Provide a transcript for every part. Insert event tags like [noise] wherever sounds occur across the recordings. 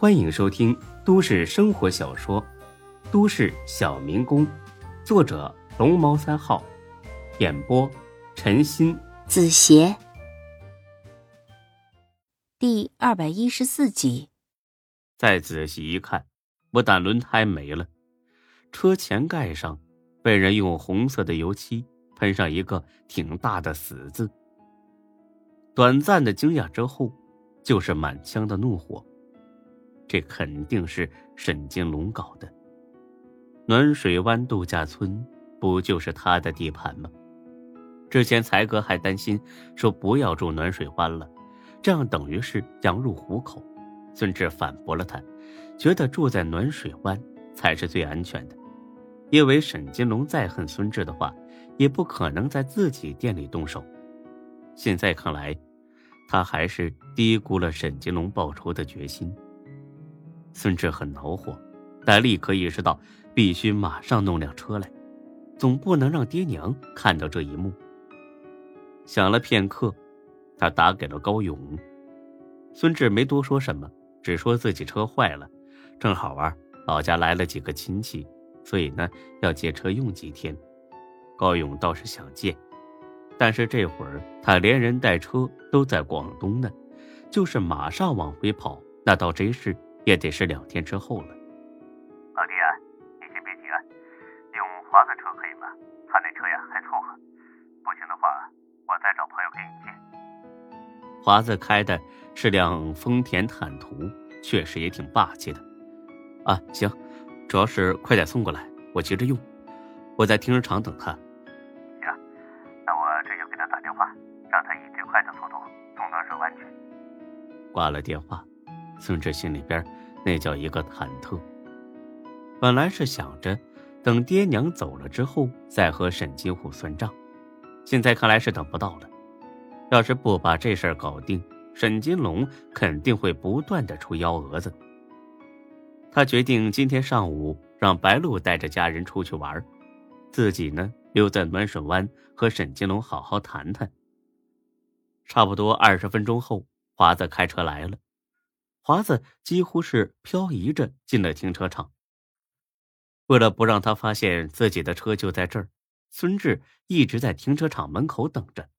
欢迎收听都市生活小说《都市小民工》，作者龙猫三号，演播陈鑫、子邪，第二百一十四集。再仔细一看，不但轮胎没了，车前盖上被人用红色的油漆喷上一个挺大的“死”字。短暂的惊讶之后，就是满腔的怒火。这肯定是沈金龙搞的。暖水湾度假村不就是他的地盘吗？之前才哥还担心说不要住暖水湾了，这样等于是羊入虎口。孙志反驳了他，觉得住在暖水湾才是最安全的，因为沈金龙再恨孙志的话，也不可能在自己店里动手。现在看来，他还是低估了沈金龙报仇的决心。孙志很恼火，但立刻意识到必须马上弄辆车来，总不能让爹娘看到这一幕。想了片刻，他打给了高勇。孙志没多说什么，只说自己车坏了，正好啊，老家来了几个亲戚，所以呢要借车用几天。高勇倒是想借，但是这会儿他连人带车都在广东呢，就是马上往回跑，那倒真是。也得是两天之后了。老弟啊，你先别急啊，用华子车可以吗？他那车呀还凑合，不行的话，我再找朋友给你借。华子开的是辆丰田坦途，确实也挺霸气的。啊，行，主要是快点送过来，我急着用。我在停车场等他。行，那我这就给他打电话，让他以最快的速度送暖水湾去。挂了电话。孙志心里边那叫一个忐忑。本来是想着等爹娘走了之后再和沈金虎算账，现在看来是等不到了。要是不把这事儿搞定，沈金龙肯定会不断的出幺蛾子。他决定今天上午让白露带着家人出去玩，自己呢留在暖水湾和沈金龙好好谈谈。差不多二十分钟后，华子开车来了。华子几乎是漂移着进了停车场。为了不让他发现自己的车就在这儿，孙志一直在停车场门口等着。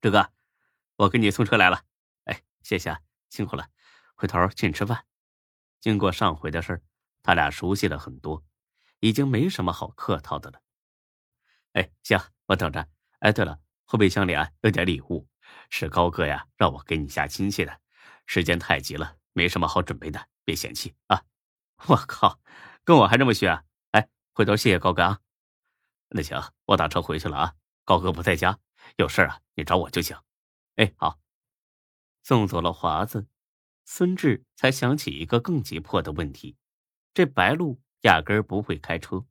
志哥，我给你送车来了。哎，谢谢啊，辛苦了。回头请你吃饭。经过上回的事儿，他俩熟悉了很多，已经没什么好客套的了。哎，行，我等着。哎，对了，后备箱里啊有点礼物，是高哥呀让我给你下亲戚的。时间太急了，没什么好准备的，别嫌弃啊！[laughs] 我靠，跟我还这么学？哎，回头谢谢高哥啊。那行，我打车回去了啊。高哥不在家，有事啊，你找我就行。哎，好。送走了华子，孙志才想起一个更急迫的问题：这白露压根儿不会开车。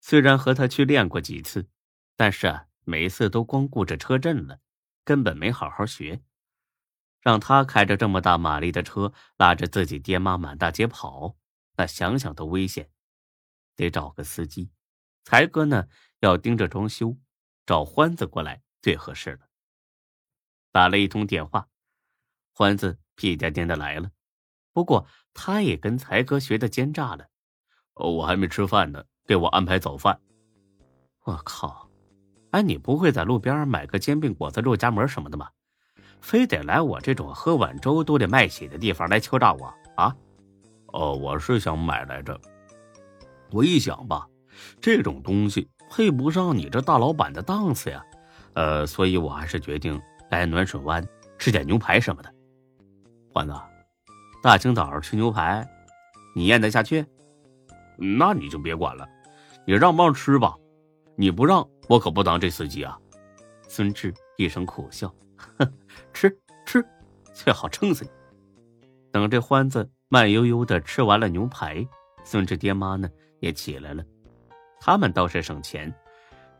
虽然和他去练过几次，但是啊，每次都光顾着车震了，根本没好好学。让他开着这么大马力的车拉着自己爹妈满大街跑，那想想都危险，得找个司机。才哥呢要盯着装修，找欢子过来最合适了。打了一通电话，欢子屁颠颠的来了，不过他也跟才哥学的奸诈了。我还没吃饭呢，给我安排早饭。我靠，哎，你不会在路边买个煎饼果子、肉夹馍什么的吗？非得来我这种喝碗粥都得卖血的地方来敲诈我啊？哦，我是想买来着。我一想吧，这种东西配不上你这大老板的档次呀。呃，所以我还是决定来暖水湾吃点牛排什么的。欢子，大清早吃牛排，你咽得下去？那你就别管了，你让不让吃吧？你不让，我可不当这司机啊！孙志一声苦笑。哼，[laughs] 吃吃，最好撑死你。等这欢子慢悠悠的吃完了牛排，孙志爹妈呢也起来了。他们倒是省钱，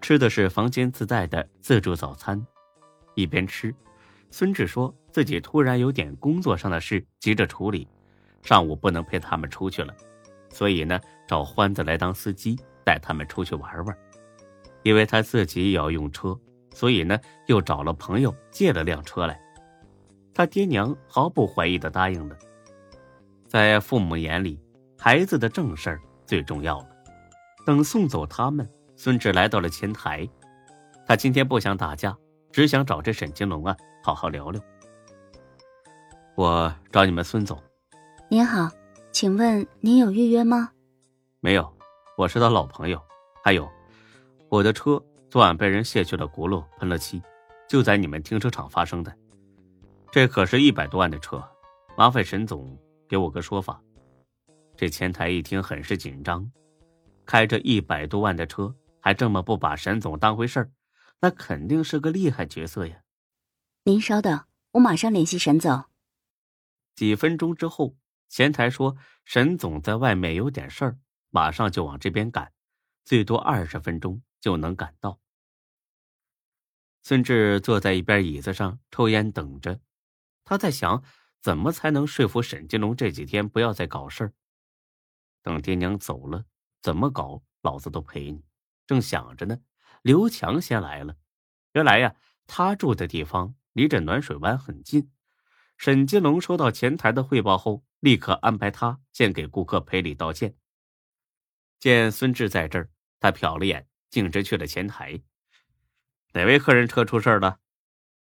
吃的是房间自带的自助早餐。一边吃，孙志说自己突然有点工作上的事急着处理，上午不能陪他们出去了，所以呢找欢子来当司机带他们出去玩玩，因为他自己也要用车。所以呢，又找了朋友借了辆车来。他爹娘毫不怀疑的答应了，在父母眼里，孩子的正事儿最重要了。等送走他们，孙志来到了前台。他今天不想打架，只想找这沈金龙啊好好聊聊。我找你们孙总。您好，请问您有预约吗？没有，我是他老朋友。还有，我的车昨晚被人卸去了轱辘，喷了漆，就在你们停车场发生的。这可是一百多万的车，麻烦沈总给我个说法。这前台一听很是紧张，开着一百多万的车，还这么不把沈总当回事儿，那肯定是个厉害角色呀。您稍等，我马上联系沈总。几分钟之后，前台说沈总在外面有点事儿，马上就往这边赶。最多二十分钟就能赶到。孙志坐在一边椅子上抽烟等着，他在想怎么才能说服沈金龙这几天不要再搞事儿。等爹娘走了，怎么搞老子都陪你。正想着呢，刘强先来了。原来呀，他住的地方离这暖水湾很近。沈金龙收到前台的汇报后，立刻安排他先给顾客赔礼道歉。见孙志在这儿。他瞟了眼，径直去了前台。哪位客人车出事了？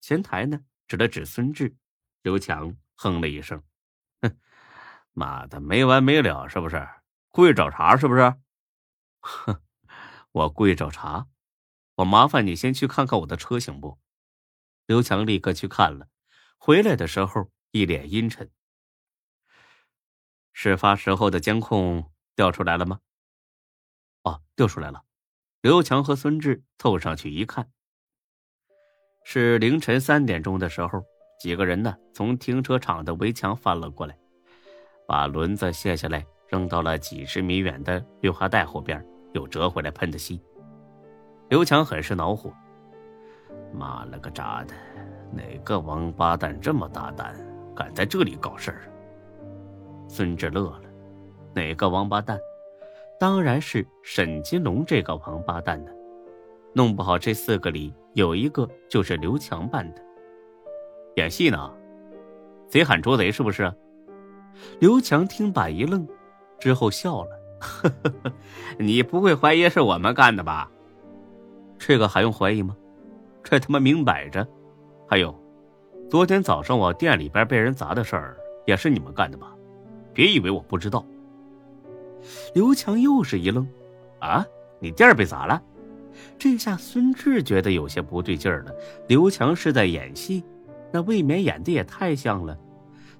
前台呢？指了指孙志。刘强哼了一声：“哼，妈的，没完没了，是不是？故意找茬，是不是？”“哼，我故意找茬。我麻烦你先去看看我的车，行不？”刘强立刻去看了，回来的时候一脸阴沉。事发时候的监控调出来了吗？哦，调出来了。刘强和孙志凑上去一看，是凌晨三点钟的时候，几个人呢从停车场的围墙翻了过来，把轮子卸下来扔到了几十米远的绿化带后边，又折回来喷的漆。刘强很是恼火：“妈了个渣的，哪个王八蛋这么大胆，敢在这里搞事儿？”孙志乐了：“哪个王八蛋？”当然是沈金龙这个王八蛋的，弄不好这四个里有一个就是刘强办的。演戏呢？贼喊捉贼是不是？刘强听罢一愣，之后笑了：“呵呵呵，你不会怀疑是我们干的吧？这个还用怀疑吗？这他妈明摆着。还有，昨天早上我店里边被人砸的事儿也是你们干的吧？别以为我不知道。”刘强又是一愣，啊，你店被砸了？这下孙志觉得有些不对劲儿了。刘强是在演戏，那未免演的也太像了。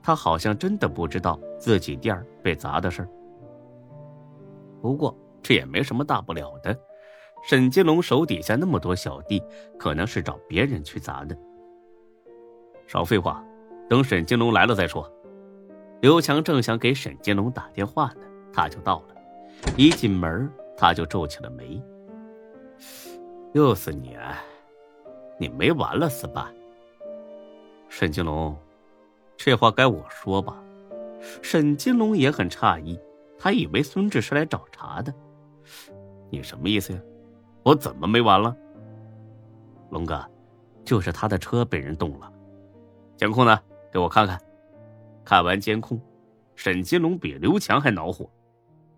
他好像真的不知道自己店被砸的事儿。不过这也没什么大不了的。沈金龙手底下那么多小弟，可能是找别人去砸的。少废话，等沈金龙来了再说。刘强正想给沈金龙打电话呢。他就到了，一进门他就皱起了眉。又是你啊，你没完了是吧？沈金龙，这话该我说吧？沈金龙也很诧异，他以为孙志是来找茬的。你什么意思呀？我怎么没完了？龙哥，就是他的车被人动了，监控呢？给我看看。看完监控，沈金龙比刘强还恼火。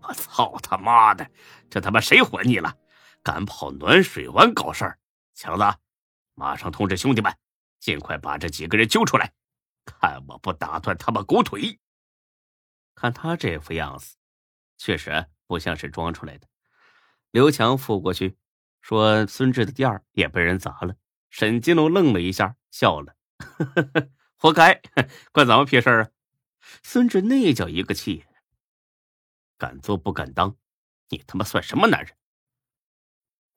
我 [laughs] 操他妈的！这他妈谁活腻了？敢跑暖水湾搞事儿！强子，马上通知兄弟们，尽快把这几个人揪出来，看我不打断他们狗腿！看他这副样子，确实不像是装出来的。刘强付过去，说孙志的店也被人砸了。沈金龙愣了一下，笑了：“ [laughs] 活该，[laughs] 关咱们屁事啊！”孙志那叫一个气。敢做不敢当，你他妈算什么男人？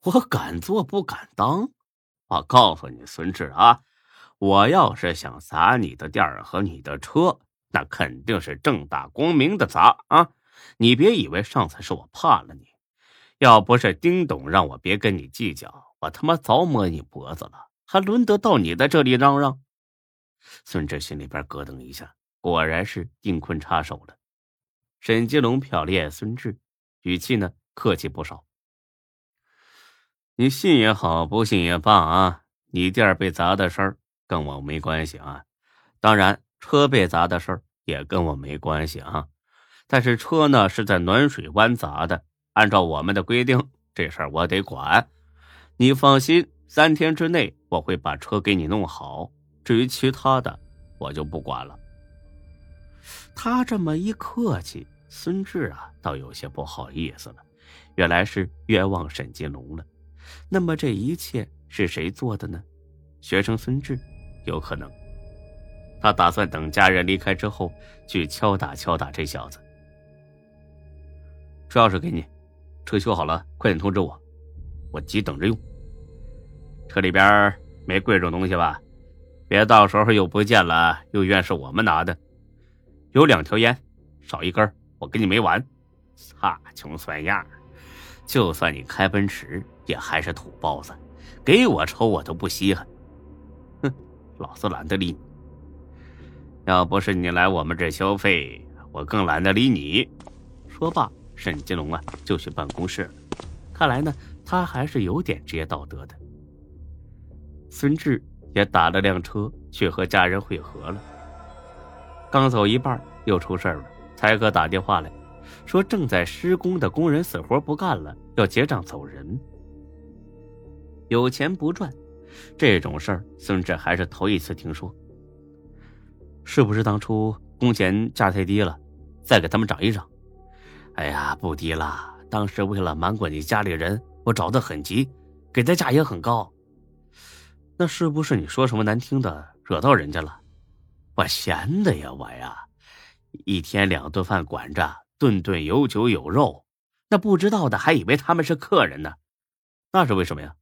我敢做不敢当？我告诉你，孙志啊，我要是想砸你的店儿和你的车，那肯定是正大光明的砸啊！你别以为上次是我怕了你，要不是丁董让我别跟你计较，我他妈早摸你脖子了，还轮得到你在这里嚷嚷？孙志心里边咯噔一下，果然是丁坤插手了。沈金龙瞟了眼孙志，语气呢客气不少。你信也好，不信也罢啊，你店被砸的事儿跟我没关系啊。当然，车被砸的事儿也跟我没关系啊。但是车呢是在暖水湾砸的，按照我们的规定，这事儿我得管。你放心，三天之内我会把车给你弄好。至于其他的，我就不管了。他这么一客气，孙志啊，倒有些不好意思了。原来是冤枉沈金龙了。那么这一切是谁做的呢？学生孙志，有可能。他打算等家人离开之后，去敲打敲打这小子。车钥匙给你，车修好了，快点通知我，我急等着用。车里边没贵重东西吧？别到时候又不见了，又怨是我们拿的。有两条烟，少一根我跟你没完。擦，穷酸样就算你开奔驰，也还是土包子，给我抽我都不稀罕。哼，老子懒得理你。要不是你来我们这消费，我更懒得理你。说罢，沈金龙啊就去办公室了。看来呢，他还是有点职业道德的。孙志也打了辆车去和家人会合了。刚走一半，又出事了。才哥打电话来，说正在施工的工人死活不干了，要结账走人。有钱不赚，这种事儿孙志还是头一次听说。是不是当初工钱价太低了，再给他们涨一涨？哎呀，不低了。当时为了瞒过你家里人，我找的很急，给的价也很高。那是不是你说什么难听的，惹到人家了？我闲的呀，我呀，一天两顿饭管着，顿顿有酒有肉，那不知道的还以为他们是客人呢。那是为什么呀？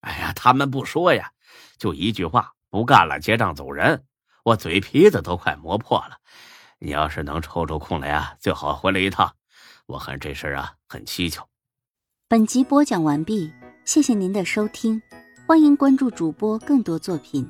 哎呀，他们不说呀，就一句话，不干了，结账走人。我嘴皮子都快磨破了，你要是能抽出空来啊，最好回来一趟。我看这事儿啊很蹊跷。本集播讲完毕，谢谢您的收听，欢迎关注主播更多作品。